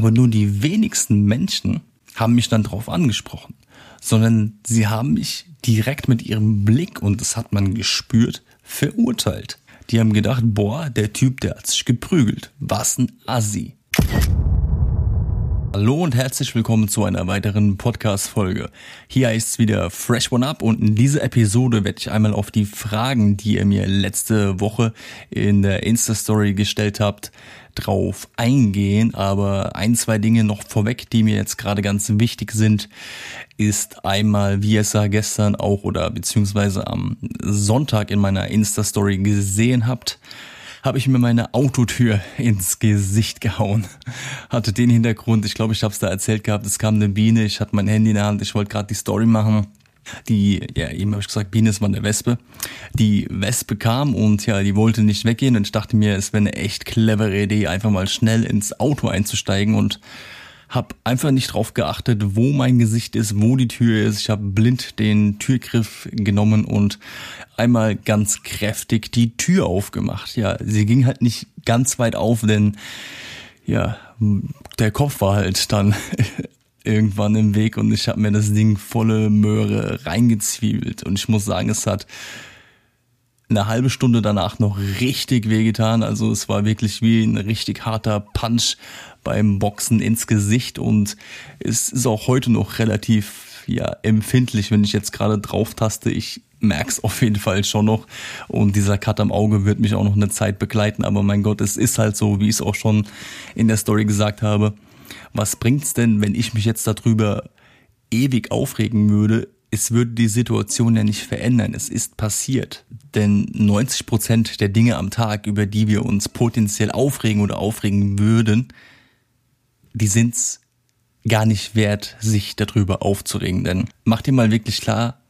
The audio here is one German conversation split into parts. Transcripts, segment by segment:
Aber nur die wenigsten Menschen haben mich dann darauf angesprochen, sondern sie haben mich direkt mit ihrem Blick, und das hat man gespürt, verurteilt. Die haben gedacht, boah, der Typ, der hat sich geprügelt. Was ein Assi. Hallo und herzlich willkommen zu einer weiteren Podcast-Folge. Hier ist wieder Fresh One Up und in dieser Episode werde ich einmal auf die Fragen, die ihr mir letzte Woche in der Insta-Story gestellt habt, drauf eingehen. Aber ein, zwei Dinge noch vorweg, die mir jetzt gerade ganz wichtig sind, ist einmal, wie ihr es ja gestern auch oder beziehungsweise am Sonntag in meiner Insta-Story gesehen habt, habe ich mir meine Autotür ins Gesicht gehauen. Hatte den Hintergrund, ich glaube, ich habe es da erzählt gehabt, es kam eine Biene, ich hatte mein Handy in der Hand, ich wollte gerade die Story machen die, ja, eben habe ich gesagt, Biene ist mal eine Wespe. Die Wespe kam und ja, die wollte nicht weggehen und ich dachte mir, es wäre eine echt clevere Idee, einfach mal schnell ins Auto einzusteigen und habe einfach nicht drauf geachtet, wo mein Gesicht ist, wo die Tür ist. Ich habe blind den Türgriff genommen und einmal ganz kräftig die Tür aufgemacht. Ja, sie ging halt nicht ganz weit auf, denn ja, der Kopf war halt dann irgendwann im Weg und ich habe mir das Ding volle Möhre reingezwiebelt und ich muss sagen, es hat eine halbe Stunde danach noch richtig wehgetan. Also es war wirklich wie ein richtig harter Punch beim Boxen ins Gesicht und es ist auch heute noch relativ ja empfindlich, wenn ich jetzt gerade drauf taste. Ich merk's auf jeden Fall schon noch und dieser Cut am Auge wird mich auch noch eine Zeit begleiten. Aber mein Gott, es ist halt so, wie ich es auch schon in der Story gesagt habe was bringt's denn, wenn ich mich jetzt darüber ewig aufregen würde? Es würde die Situation ja nicht verändern. Es ist passiert. Denn 90 Prozent der Dinge am Tag, über die wir uns potenziell aufregen oder aufregen würden, die sind's gar nicht wert, sich darüber aufzuregen. Denn mach dir mal wirklich klar,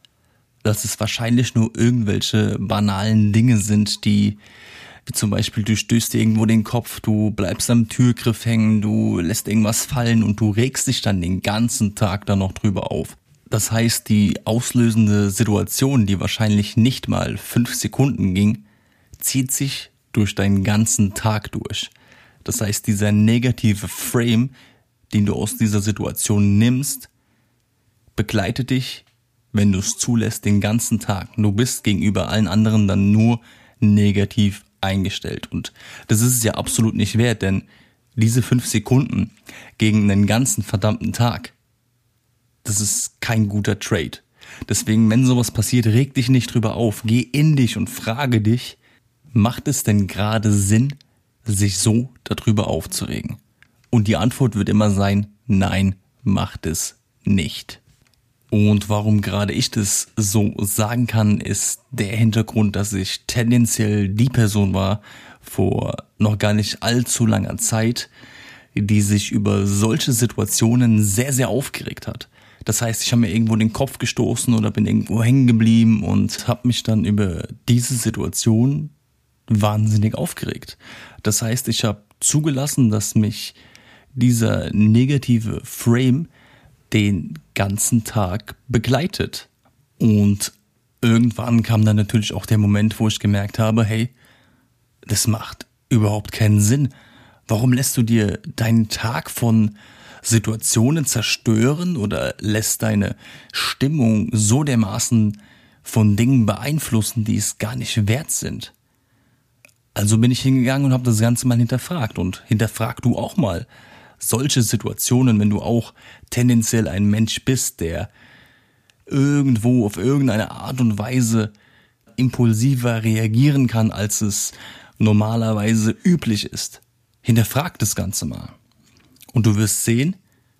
dass es wahrscheinlich nur irgendwelche banalen Dinge sind, die wie zum Beispiel, du stößt dir irgendwo den Kopf, du bleibst am Türgriff hängen, du lässt irgendwas fallen und du regst dich dann den ganzen Tag dann noch drüber auf. Das heißt, die auslösende Situation, die wahrscheinlich nicht mal fünf Sekunden ging, zieht sich durch deinen ganzen Tag durch. Das heißt, dieser negative Frame, den du aus dieser Situation nimmst, begleitet dich, wenn du es zulässt, den ganzen Tag. Du bist gegenüber allen anderen dann nur negativ eingestellt. Und das ist es ja absolut nicht wert, denn diese fünf Sekunden gegen einen ganzen verdammten Tag, das ist kein guter Trade. Deswegen, wenn sowas passiert, reg dich nicht drüber auf. Geh in dich und frage dich, macht es denn gerade Sinn, sich so darüber aufzuregen? Und die Antwort wird immer sein, nein, macht es nicht. Und warum gerade ich das so sagen kann, ist der Hintergrund, dass ich tendenziell die Person war vor noch gar nicht allzu langer Zeit, die sich über solche Situationen sehr, sehr aufgeregt hat. Das heißt, ich habe mir irgendwo den Kopf gestoßen oder bin irgendwo hängen geblieben und habe mich dann über diese Situation wahnsinnig aufgeregt. Das heißt, ich habe zugelassen, dass mich dieser negative Frame den ganzen Tag begleitet. Und irgendwann kam dann natürlich auch der Moment, wo ich gemerkt habe, hey, das macht überhaupt keinen Sinn. Warum lässt du dir deinen Tag von Situationen zerstören oder lässt deine Stimmung so dermaßen von Dingen beeinflussen, die es gar nicht wert sind? Also bin ich hingegangen und habe das Ganze mal hinterfragt und hinterfrag du auch mal, solche Situationen, wenn du auch tendenziell ein Mensch bist, der irgendwo auf irgendeine Art und Weise impulsiver reagieren kann, als es normalerweise üblich ist. Hinterfrag das Ganze mal. Und du wirst sehen,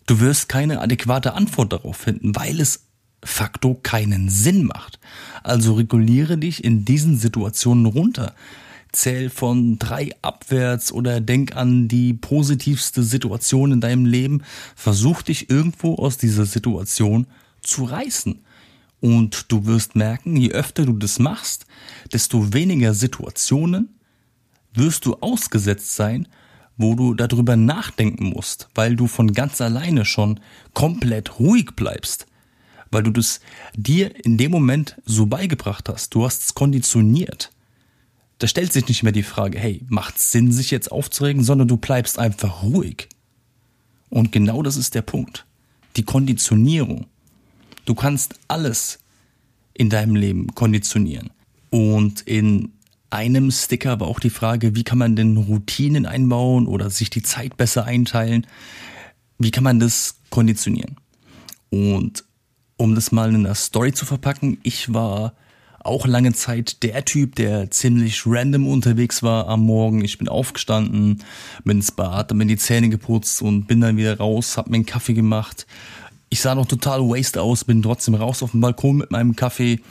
du wirst keine adäquate Antwort darauf finden, weil es facto keinen Sinn macht. Also reguliere dich in diesen Situationen runter zähl von drei abwärts oder denk an die positivste Situation in deinem Leben. Versuch dich irgendwo aus dieser Situation zu reißen. Und du wirst merken, je öfter du das machst, desto weniger Situationen wirst du ausgesetzt sein, wo du darüber nachdenken musst, weil du von ganz alleine schon komplett ruhig bleibst, weil du das dir in dem Moment so beigebracht hast, du hast es konditioniert. Da stellt sich nicht mehr die Frage, hey, macht Sinn, sich jetzt aufzuregen, sondern du bleibst einfach ruhig. Und genau das ist der Punkt. Die Konditionierung. Du kannst alles in deinem Leben konditionieren. Und in einem Sticker war auch die Frage, wie kann man denn Routinen einbauen oder sich die Zeit besser einteilen? Wie kann man das konditionieren? Und um das mal in einer Story zu verpacken, ich war auch lange Zeit der Typ, der ziemlich random unterwegs war am Morgen. Ich bin aufgestanden, bin ins Bad, hab mir die Zähne geputzt und bin dann wieder raus, hab mir einen Kaffee gemacht. Ich sah noch total waste aus, bin trotzdem raus auf dem Balkon mit meinem Kaffee,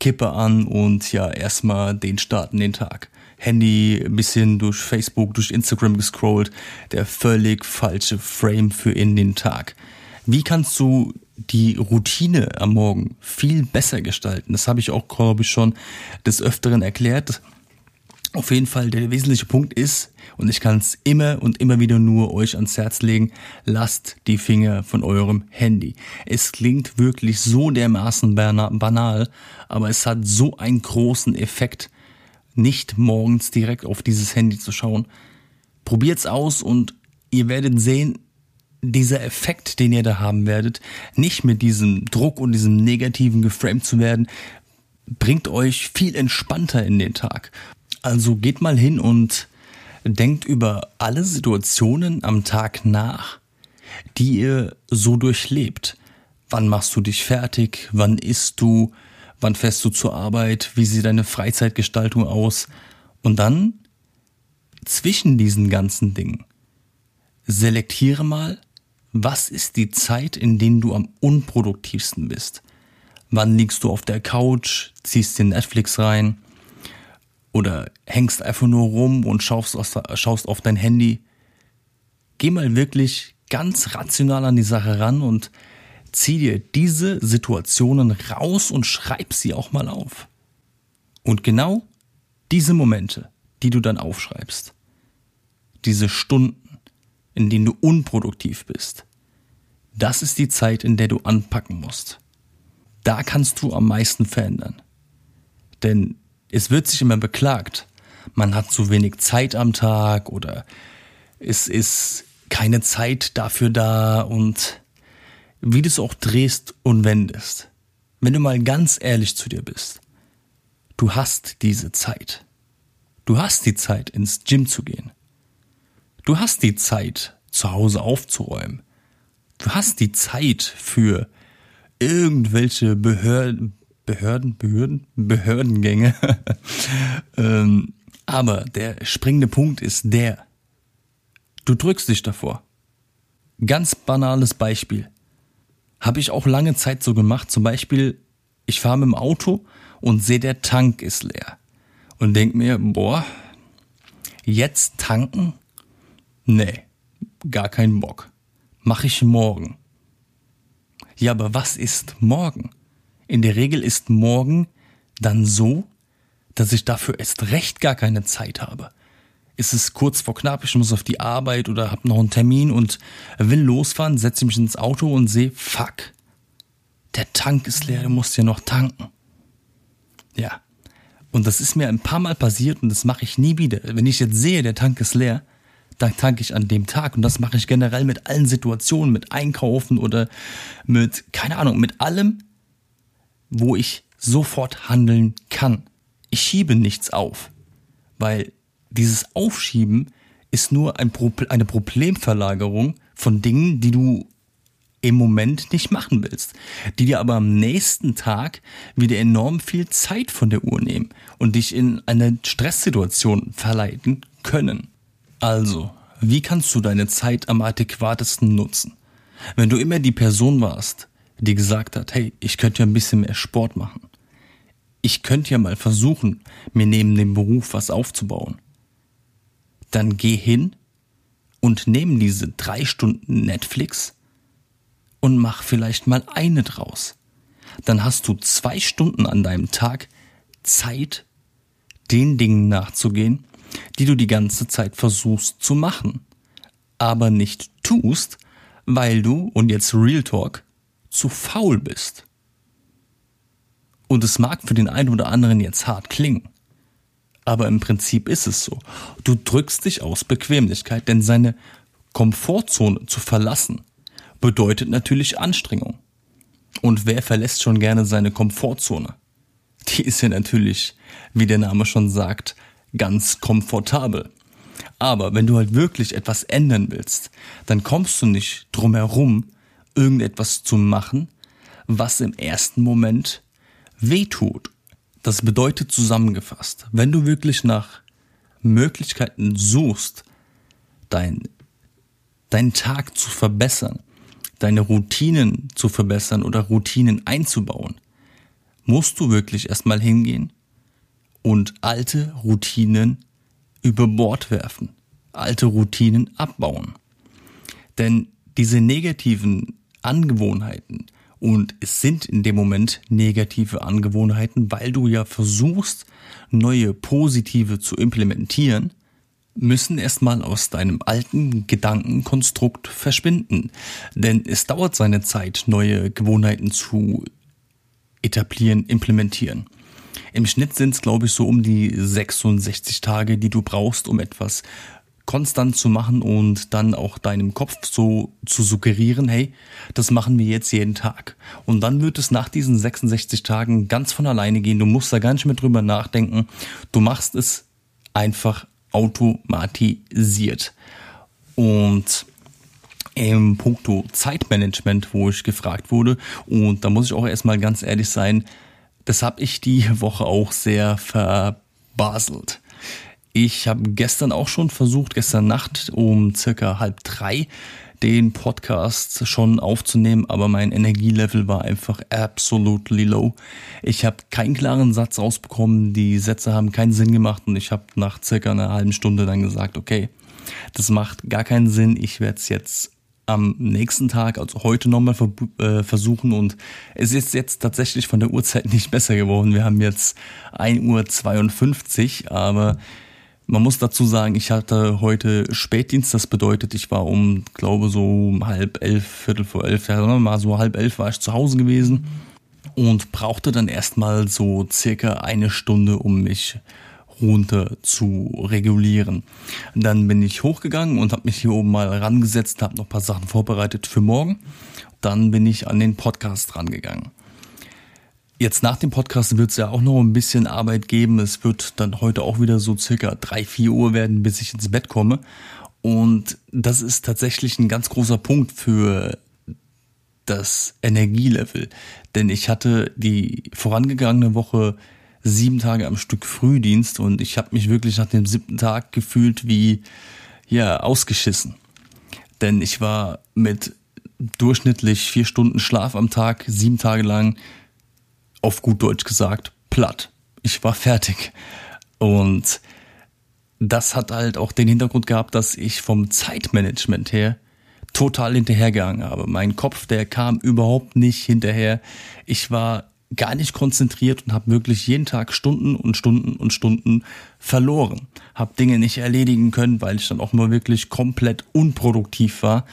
Kippe an und ja, erstmal den starten den Tag. Handy ein bisschen durch Facebook, durch Instagram gescrollt. Der völlig falsche Frame für in den Tag. Wie kannst du die Routine am Morgen viel besser gestalten? Das habe ich auch, glaube ich, schon des Öfteren erklärt. Auf jeden Fall der wesentliche Punkt ist, und ich kann es immer und immer wieder nur euch ans Herz legen, lasst die Finger von eurem Handy. Es klingt wirklich so dermaßen banal, aber es hat so einen großen Effekt, nicht morgens direkt auf dieses Handy zu schauen. Probiert's aus und ihr werdet sehen, dieser Effekt, den ihr da haben werdet, nicht mit diesem Druck und diesem Negativen geframed zu werden, bringt euch viel entspannter in den Tag. Also geht mal hin und denkt über alle Situationen am Tag nach, die ihr so durchlebt. Wann machst du dich fertig? Wann isst du? Wann fährst du zur Arbeit? Wie sieht deine Freizeitgestaltung aus? Und dann zwischen diesen ganzen Dingen selektiere mal, was ist die Zeit, in denen du am unproduktivsten bist? Wann liegst du auf der Couch, ziehst den Netflix rein oder hängst einfach nur rum und schaust, schaust auf dein Handy? Geh mal wirklich ganz rational an die Sache ran und zieh dir diese Situationen raus und schreib sie auch mal auf. Und genau diese Momente, die du dann aufschreibst, diese Stunden, in denen du unproduktiv bist. Das ist die Zeit, in der du anpacken musst. Da kannst du am meisten verändern. Denn es wird sich immer beklagt, man hat zu wenig Zeit am Tag oder es ist keine Zeit dafür da und wie du es auch drehst und wendest. Wenn du mal ganz ehrlich zu dir bist, du hast diese Zeit. Du hast die Zeit, ins Gym zu gehen. Du hast die Zeit, zu Hause aufzuräumen. Du hast die Zeit für irgendwelche Behörden, Behörden, Behörden, Behördengänge. ähm, aber der springende Punkt ist der. Du drückst dich davor. Ganz banales Beispiel. Habe ich auch lange Zeit so gemacht. Zum Beispiel, ich fahre mit dem Auto und sehe, der Tank ist leer. Und denk mir, boah, jetzt tanken? Nee, gar keinen Bock. Mach ich morgen. Ja, aber was ist morgen? In der Regel ist morgen dann so, dass ich dafür erst recht gar keine Zeit habe. Ist es kurz vor knapp, ich muss auf die Arbeit oder hab noch einen Termin und will losfahren, setze mich ins Auto und sehe, fuck, der Tank ist leer, du musst ja noch tanken. Ja. Und das ist mir ein paar Mal passiert und das mache ich nie wieder. Wenn ich jetzt sehe, der Tank ist leer, dann tanke ich an dem Tag. Und das mache ich generell mit allen Situationen, mit Einkaufen oder mit, keine Ahnung, mit allem, wo ich sofort handeln kann. Ich schiebe nichts auf, weil dieses Aufschieben ist nur ein Pro eine Problemverlagerung von Dingen, die du im Moment nicht machen willst, die dir aber am nächsten Tag wieder enorm viel Zeit von der Uhr nehmen und dich in eine Stresssituation verleiten können. Also, wie kannst du deine Zeit am adäquatesten nutzen? Wenn du immer die Person warst, die gesagt hat, hey, ich könnte ja ein bisschen mehr Sport machen. Ich könnte ja mal versuchen, mir neben dem Beruf was aufzubauen. Dann geh hin und nimm diese drei Stunden Netflix und mach vielleicht mal eine draus. Dann hast du zwei Stunden an deinem Tag Zeit, den Dingen nachzugehen, die du die ganze Zeit versuchst zu machen, aber nicht tust, weil du, und jetzt Real Talk, zu faul bist. Und es mag für den einen oder anderen jetzt hart klingen, aber im Prinzip ist es so. Du drückst dich aus Bequemlichkeit, denn seine Komfortzone zu verlassen bedeutet natürlich Anstrengung. Und wer verlässt schon gerne seine Komfortzone? Die ist ja natürlich, wie der Name schon sagt, ganz komfortabel. Aber wenn du halt wirklich etwas ändern willst, dann kommst du nicht drum herum, irgendetwas zu machen, was im ersten Moment wehtut. Das bedeutet zusammengefasst, wenn du wirklich nach Möglichkeiten suchst, dein, deinen Tag zu verbessern, deine Routinen zu verbessern oder Routinen einzubauen, musst du wirklich erstmal hingehen und alte Routinen über Bord werfen, alte Routinen abbauen. Denn diese negativen Angewohnheiten, und es sind in dem Moment negative Angewohnheiten, weil du ja versuchst, neue positive zu implementieren, müssen erstmal aus deinem alten Gedankenkonstrukt verschwinden. Denn es dauert seine Zeit, neue Gewohnheiten zu etablieren, implementieren. Im Schnitt sind es, glaube ich, so um die 66 Tage, die du brauchst, um etwas konstant zu machen und dann auch deinem Kopf so zu suggerieren, hey, das machen wir jetzt jeden Tag. Und dann wird es nach diesen 66 Tagen ganz von alleine gehen. Du musst da gar nicht mehr drüber nachdenken. Du machst es einfach automatisiert. Und im Punkto Zeitmanagement, wo ich gefragt wurde, und da muss ich auch erstmal ganz ehrlich sein, das habe ich die Woche auch sehr verbaselt. Ich habe gestern auch schon versucht, gestern Nacht um circa halb drei den Podcast schon aufzunehmen, aber mein Energielevel war einfach absolutely low. Ich habe keinen klaren Satz rausbekommen, die Sätze haben keinen Sinn gemacht und ich habe nach circa einer halben Stunde dann gesagt, okay, das macht gar keinen Sinn, ich werde es jetzt am nächsten Tag, also heute nochmal äh, versuchen und es ist jetzt tatsächlich von der Uhrzeit nicht besser geworden. Wir haben jetzt 1.52 Uhr, aber man muss dazu sagen, ich hatte heute Spätdienst, das bedeutet, ich war um, glaube so halb elf, viertel vor elf, ja, mal so halb elf war ich zu Hause gewesen und brauchte dann erstmal so circa eine Stunde, um mich runter zu regulieren. Dann bin ich hochgegangen und habe mich hier oben mal rangesetzt, habe noch ein paar Sachen vorbereitet für morgen. Dann bin ich an den Podcast rangegangen. Jetzt nach dem Podcast wird es ja auch noch ein bisschen Arbeit geben. Es wird dann heute auch wieder so circa drei, vier Uhr werden, bis ich ins Bett komme. Und das ist tatsächlich ein ganz großer Punkt für das Energielevel. Denn ich hatte die vorangegangene Woche sieben Tage am Stück Frühdienst und ich habe mich wirklich nach dem siebten Tag gefühlt wie ja ausgeschissen. Denn ich war mit durchschnittlich vier Stunden Schlaf am Tag, sieben Tage lang, auf gut Deutsch gesagt, platt. Ich war fertig. Und das hat halt auch den Hintergrund gehabt, dass ich vom Zeitmanagement her total hinterhergegangen habe. Mein Kopf, der kam überhaupt nicht hinterher. Ich war gar nicht konzentriert und habe wirklich jeden Tag Stunden und Stunden und Stunden verloren. Habe Dinge nicht erledigen können, weil ich dann auch mal wirklich komplett unproduktiv war.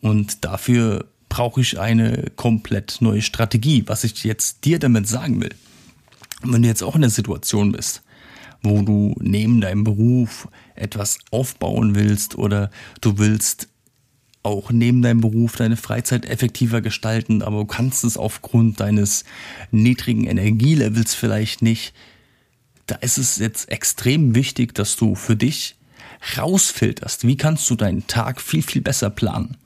Und dafür brauche ich eine komplett neue Strategie, was ich jetzt dir damit sagen will. wenn du jetzt auch in der Situation bist, wo du neben deinem Beruf etwas aufbauen willst oder du willst auch neben deinem Beruf deine Freizeit effektiver gestalten, aber du kannst es aufgrund deines niedrigen Energielevels vielleicht nicht. Da ist es jetzt extrem wichtig, dass du für dich rausfilterst. Wie kannst du deinen Tag viel, viel besser planen?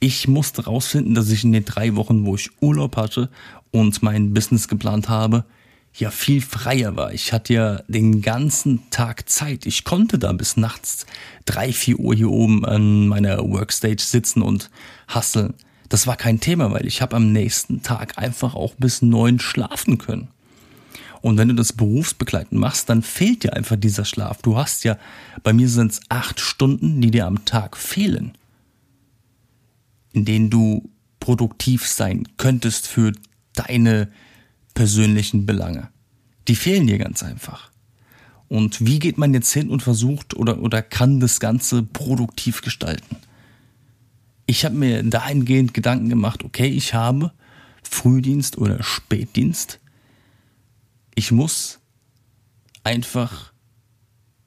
Ich musste rausfinden, dass ich in den drei Wochen, wo ich Urlaub hatte und mein Business geplant habe, ja viel freier war. Ich hatte ja den ganzen Tag Zeit. Ich konnte da bis nachts drei, vier Uhr hier oben an meiner Workstage sitzen und hasseln. Das war kein Thema, weil ich habe am nächsten Tag einfach auch bis neun schlafen können. Und wenn du das berufsbegleitend machst, dann fehlt dir einfach dieser Schlaf. Du hast ja, bei mir sind es acht Stunden, die dir am Tag fehlen, in denen du produktiv sein könntest für deine persönlichen Belange. Die fehlen dir ganz einfach. Und wie geht man jetzt hin und versucht oder, oder kann das Ganze produktiv gestalten? Ich habe mir dahingehend Gedanken gemacht, okay, ich habe Frühdienst oder Spätdienst. Ich muss einfach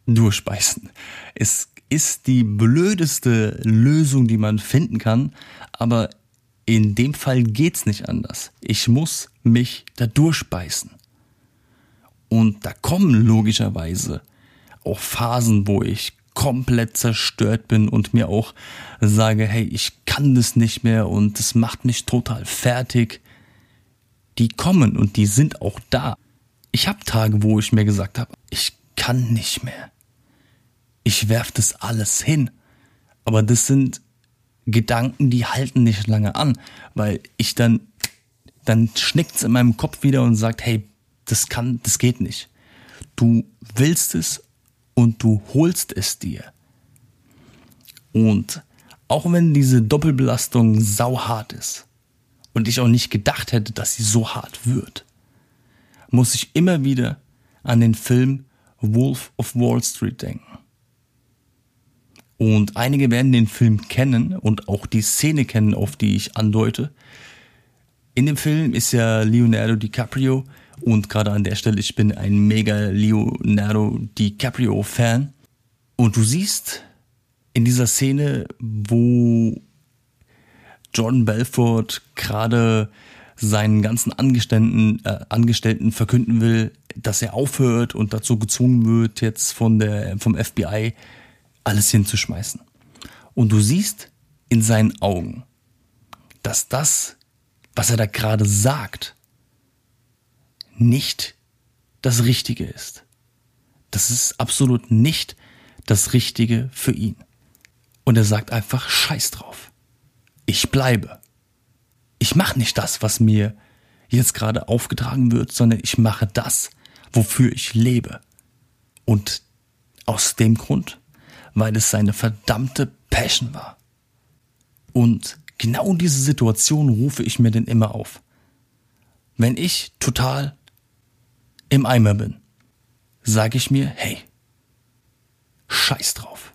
durchspeisen. Es ist die blödeste Lösung, die man finden kann, aber in dem Fall geht's nicht anders. Ich muss mich da durchbeißen. Und da kommen logischerweise auch Phasen, wo ich komplett zerstört bin und mir auch sage, hey, ich kann das nicht mehr und es macht mich total fertig. Die kommen und die sind auch da. Ich habe Tage, wo ich mir gesagt habe, ich kann nicht mehr. Ich werf das alles hin. Aber das sind Gedanken, die halten nicht lange an, weil ich dann, dann schnickt's in meinem Kopf wieder und sagt, hey, das kann, das geht nicht. Du willst es und du holst es dir. Und auch wenn diese Doppelbelastung sauhart ist und ich auch nicht gedacht hätte, dass sie so hart wird, muss ich immer wieder an den Film Wolf of Wall Street denken. Und einige werden den Film kennen und auch die Szene kennen, auf die ich andeute. In dem Film ist ja Leonardo DiCaprio und gerade an der Stelle, ich bin ein mega Leonardo DiCaprio-Fan. Und du siehst in dieser Szene, wo Jordan Belfort gerade seinen ganzen Angestellten, äh, Angestellten verkünden will, dass er aufhört und dazu gezwungen wird, jetzt von der, vom FBI alles hinzuschmeißen. Und du siehst in seinen Augen, dass das, was er da gerade sagt, nicht das Richtige ist. Das ist absolut nicht das Richtige für ihn. Und er sagt einfach Scheiß drauf. Ich bleibe. Ich mache nicht das, was mir jetzt gerade aufgetragen wird, sondern ich mache das, wofür ich lebe. Und aus dem Grund weil es seine verdammte Passion war. Und genau diese Situation rufe ich mir denn immer auf. Wenn ich total im Eimer bin, sage ich mir, hey, scheiß drauf.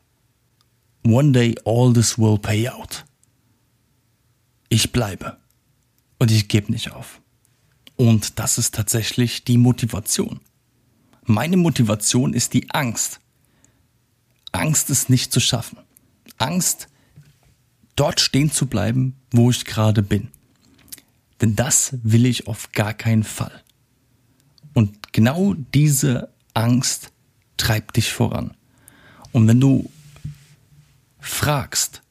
One day all this will pay out. Ich bleibe. Und ich gebe nicht auf. Und das ist tatsächlich die Motivation. Meine Motivation ist die Angst, Angst, es nicht zu schaffen. Angst, dort stehen zu bleiben, wo ich gerade bin. Denn das will ich auf gar keinen Fall. Und genau diese Angst treibt dich voran. Und wenn du fragst,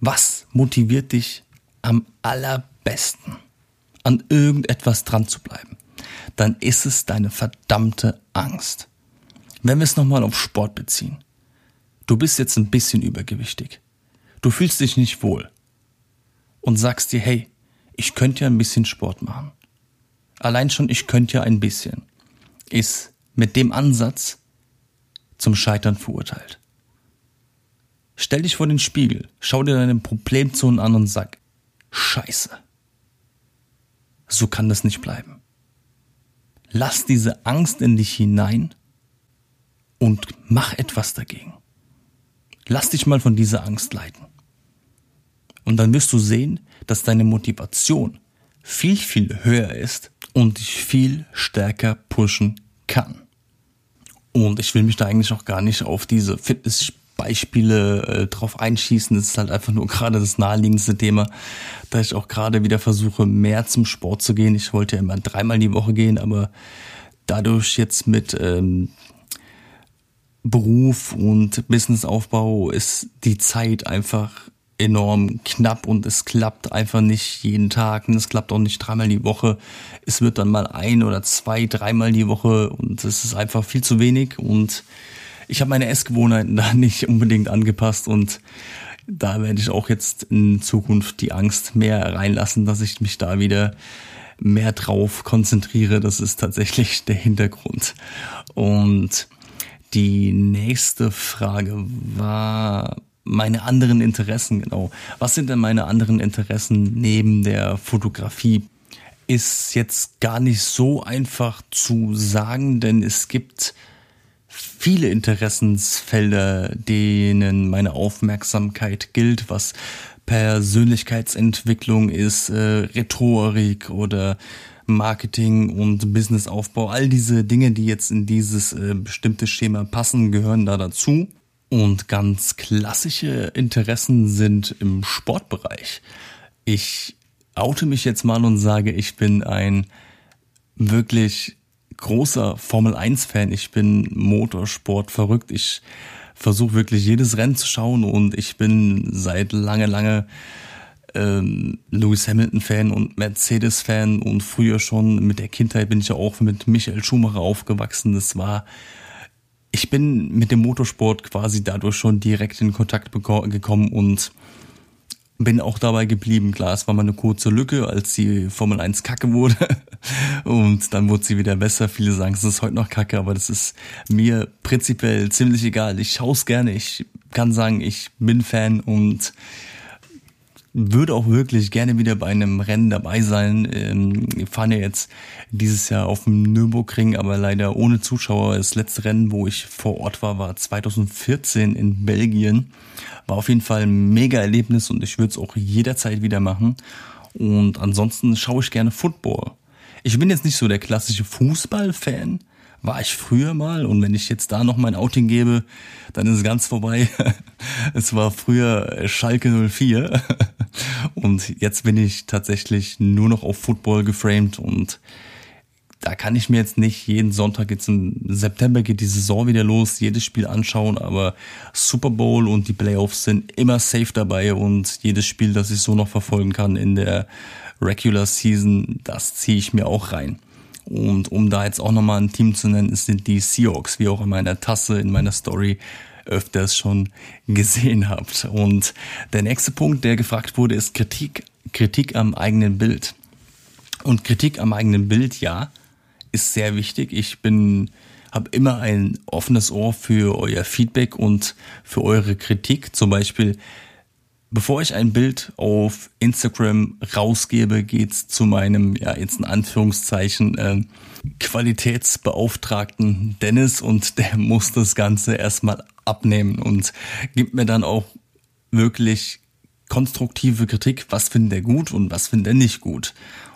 was motiviert dich am allerbesten, an irgendetwas dran zu bleiben, dann ist es deine verdammte Angst. Wenn wir es nochmal auf Sport beziehen. Du bist jetzt ein bisschen übergewichtig. Du fühlst dich nicht wohl. Und sagst dir, hey, ich könnte ja ein bisschen Sport machen. Allein schon, ich könnte ja ein bisschen. Ist mit dem Ansatz zum Scheitern verurteilt. Stell dich vor den Spiegel, schau dir deine Problemzonen an und sag, Scheiße. So kann das nicht bleiben. Lass diese Angst in dich hinein und mach etwas dagegen. Lass dich mal von dieser Angst leiten. Und dann wirst du sehen, dass deine Motivation viel, viel höher ist und dich viel stärker pushen kann. Und ich will mich da eigentlich auch gar nicht auf diese Fitnessbeispiele äh, drauf einschießen. Das ist halt einfach nur gerade das naheliegendste Thema, da ich auch gerade wieder versuche, mehr zum Sport zu gehen. Ich wollte ja immer dreimal die Woche gehen, aber dadurch jetzt mit ähm, Beruf und Businessaufbau ist die Zeit einfach enorm knapp und es klappt einfach nicht jeden Tag und es klappt auch nicht dreimal die Woche. Es wird dann mal ein oder zwei, dreimal die Woche und es ist einfach viel zu wenig und ich habe meine Essgewohnheiten da nicht unbedingt angepasst und da werde ich auch jetzt in Zukunft die Angst mehr reinlassen, dass ich mich da wieder mehr drauf konzentriere. Das ist tatsächlich der Hintergrund. Und die nächste Frage war meine anderen Interessen, genau. Was sind denn meine anderen Interessen neben der Fotografie? Ist jetzt gar nicht so einfach zu sagen, denn es gibt viele Interessensfelder, denen meine Aufmerksamkeit gilt, was Persönlichkeitsentwicklung ist, äh, Rhetorik oder Marketing und Businessaufbau, all diese Dinge, die jetzt in dieses äh, bestimmte Schema passen, gehören da dazu. Und ganz klassische Interessen sind im Sportbereich. Ich oute mich jetzt mal und sage, ich bin ein wirklich großer Formel 1 Fan. Ich bin Motorsport verrückt. Ich versuche wirklich jedes Rennen zu schauen und ich bin seit lange, lange ähm, Lewis Hamilton Fan und Mercedes Fan und früher schon mit der Kindheit bin ich ja auch mit Michael Schumacher aufgewachsen. Das war ich bin mit dem Motorsport quasi dadurch schon direkt in Kontakt gekommen und bin auch dabei geblieben. Klar, es war mal eine kurze Lücke, als die Formel 1 kacke wurde. Und dann wurde sie wieder besser. Viele sagen, es ist heute noch kacke, aber das ist mir prinzipiell ziemlich egal. Ich schaue es gerne. Ich kann sagen, ich bin Fan und würde auch wirklich gerne wieder bei einem Rennen dabei sein. Ähm, wir fahren ja jetzt dieses Jahr auf dem Nürburgring, aber leider ohne Zuschauer. Das letzte Rennen, wo ich vor Ort war, war 2014 in Belgien. War auf jeden Fall ein mega Erlebnis und ich würde es auch jederzeit wieder machen. Und ansonsten schaue ich gerne Football. Ich bin jetzt nicht so der klassische Fußballfan, war ich früher mal und wenn ich jetzt da noch mein Outing gebe, dann ist es ganz vorbei. es war früher Schalke 04 und jetzt bin ich tatsächlich nur noch auf Football geframed und da kann ich mir jetzt nicht jeden Sonntag, jetzt im September geht die Saison wieder los, jedes Spiel anschauen, aber Super Bowl und die Playoffs sind immer safe dabei und jedes Spiel, das ich so noch verfolgen kann in der Regular Season, das ziehe ich mir auch rein. Und um da jetzt auch nochmal ein Team zu nennen, sind die Seahawks, wie auch in meiner Tasse, in meiner Story öfters schon gesehen habt. Und der nächste Punkt, der gefragt wurde, ist Kritik, Kritik am eigenen Bild. Und Kritik am eigenen Bild, ja, ist sehr wichtig. Ich bin, habe immer ein offenes Ohr für euer Feedback und für eure Kritik. Zum Beispiel, Bevor ich ein Bild auf Instagram rausgebe, geht's zu meinem, ja, jetzt in Anführungszeichen, äh, Qualitätsbeauftragten Dennis und der muss das Ganze erstmal abnehmen und gibt mir dann auch wirklich konstruktive Kritik, was findet er gut und was findet er nicht gut.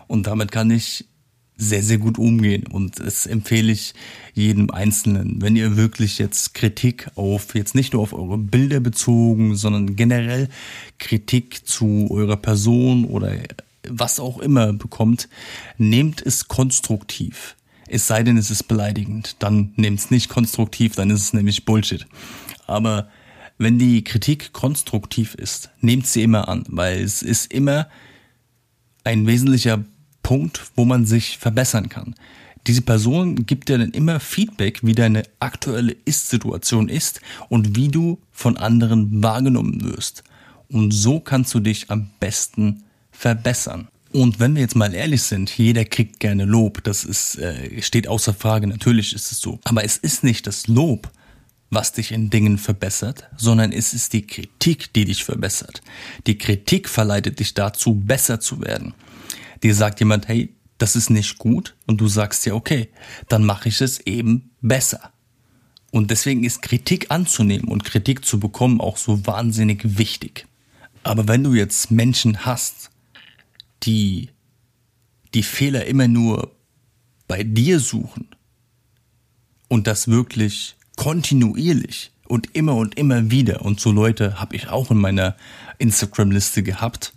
Und damit kann ich sehr, sehr gut umgehen. Und das empfehle ich jedem Einzelnen. Wenn ihr wirklich jetzt Kritik auf, jetzt nicht nur auf eure Bilder bezogen, sondern generell Kritik zu eurer Person oder was auch immer bekommt, nehmt es konstruktiv. Es sei denn, es ist beleidigend. Dann nehmt es nicht konstruktiv, dann ist es nämlich Bullshit. Aber wenn die Kritik konstruktiv ist, nehmt sie immer an, weil es ist immer ein wesentlicher Punkt, wo man sich verbessern kann. Diese Person gibt dir dann immer Feedback, wie deine aktuelle Ist-Situation ist und wie du von anderen wahrgenommen wirst. Und so kannst du dich am besten verbessern. Und wenn wir jetzt mal ehrlich sind, jeder kriegt gerne Lob, das ist, äh, steht außer Frage, natürlich ist es so. Aber es ist nicht das Lob, was dich in Dingen verbessert, sondern es ist die Kritik, die dich verbessert. Die Kritik verleitet dich dazu, besser zu werden. Dir sagt jemand, hey, das ist nicht gut und du sagst ja, okay, dann mache ich es eben besser. Und deswegen ist Kritik anzunehmen und Kritik zu bekommen auch so wahnsinnig wichtig. Aber wenn du jetzt Menschen hast, die die Fehler immer nur bei dir suchen und das wirklich kontinuierlich und immer und immer wieder und so Leute habe ich auch in meiner Instagram-Liste gehabt,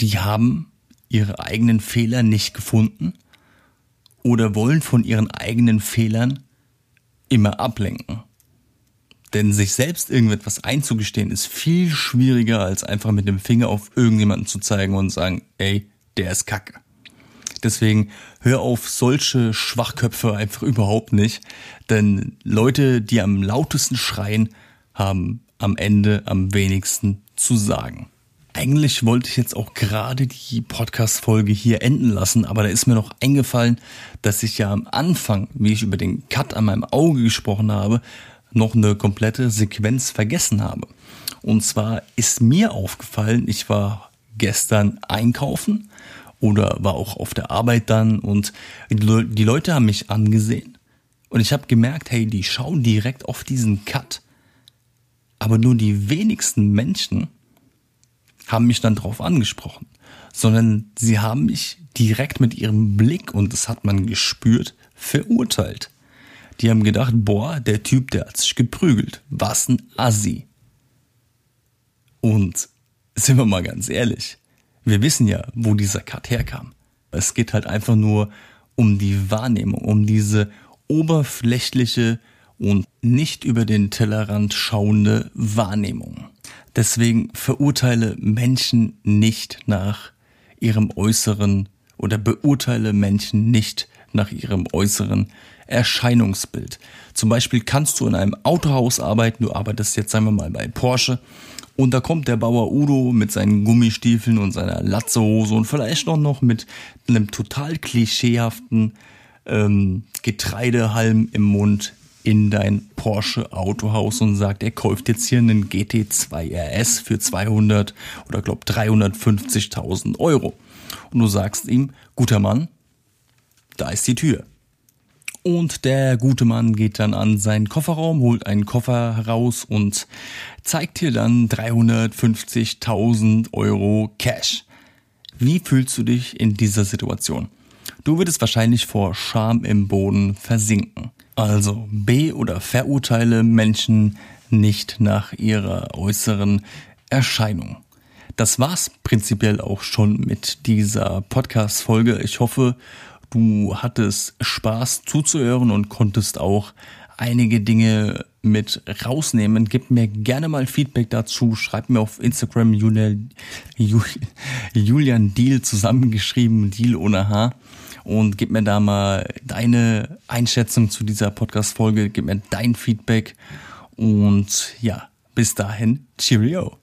die haben ihre eigenen Fehler nicht gefunden oder wollen von ihren eigenen Fehlern immer ablenken. Denn sich selbst irgendetwas einzugestehen ist viel schwieriger, als einfach mit dem Finger auf irgendjemanden zu zeigen und sagen, ey, der ist kacke. Deswegen hör auf solche Schwachköpfe einfach überhaupt nicht. Denn Leute, die am lautesten schreien, haben am Ende am wenigsten zu sagen. Eigentlich wollte ich jetzt auch gerade die Podcast-Folge hier enden lassen, aber da ist mir noch eingefallen, dass ich ja am Anfang, wie ich über den Cut an meinem Auge gesprochen habe, noch eine komplette Sequenz vergessen habe. Und zwar ist mir aufgefallen, ich war gestern einkaufen oder war auch auf der Arbeit dann und die Leute haben mich angesehen und ich habe gemerkt, hey, die schauen direkt auf diesen Cut. Aber nur die wenigsten Menschen haben mich dann drauf angesprochen, sondern sie haben mich direkt mit ihrem Blick, und das hat man gespürt, verurteilt. Die haben gedacht, boah, der Typ, der hat sich geprügelt. Was ein Assi. Und sind wir mal ganz ehrlich, wir wissen ja, wo dieser Cut herkam. Es geht halt einfach nur um die Wahrnehmung, um diese oberflächliche und nicht über den Tellerrand schauende Wahrnehmung. Deswegen verurteile Menschen nicht nach ihrem Äußeren oder beurteile Menschen nicht nach ihrem äußeren Erscheinungsbild. Zum Beispiel kannst du in einem Autohaus arbeiten, du arbeitest jetzt sagen wir mal bei Porsche und da kommt der Bauer Udo mit seinen Gummistiefeln und seiner Latzehose und vielleicht noch, noch mit einem total klischeehaften ähm, Getreidehalm im Mund in dein Porsche Autohaus und sagt, er kauft jetzt hier einen GT2 RS für 200 oder glaub 350.000 Euro. Und du sagst ihm, guter Mann, da ist die Tür. Und der gute Mann geht dann an seinen Kofferraum, holt einen Koffer heraus und zeigt dir dann 350.000 Euro Cash. Wie fühlst du dich in dieser Situation? Du würdest wahrscheinlich vor Scham im Boden versinken. Also be- oder verurteile Menschen nicht nach ihrer äußeren Erscheinung. Das war's prinzipiell auch schon mit dieser Podcast-Folge. Ich hoffe, du hattest Spaß zuzuhören und konntest auch einige Dinge mit rausnehmen. Gib mir gerne mal Feedback dazu. Schreib mir auf Instagram Julian, Julian Deal zusammengeschrieben, Deal ohne H. Und gib mir da mal deine Einschätzung zu dieser Podcast-Folge. Gib mir dein Feedback. Und ja, bis dahin, Cheerio.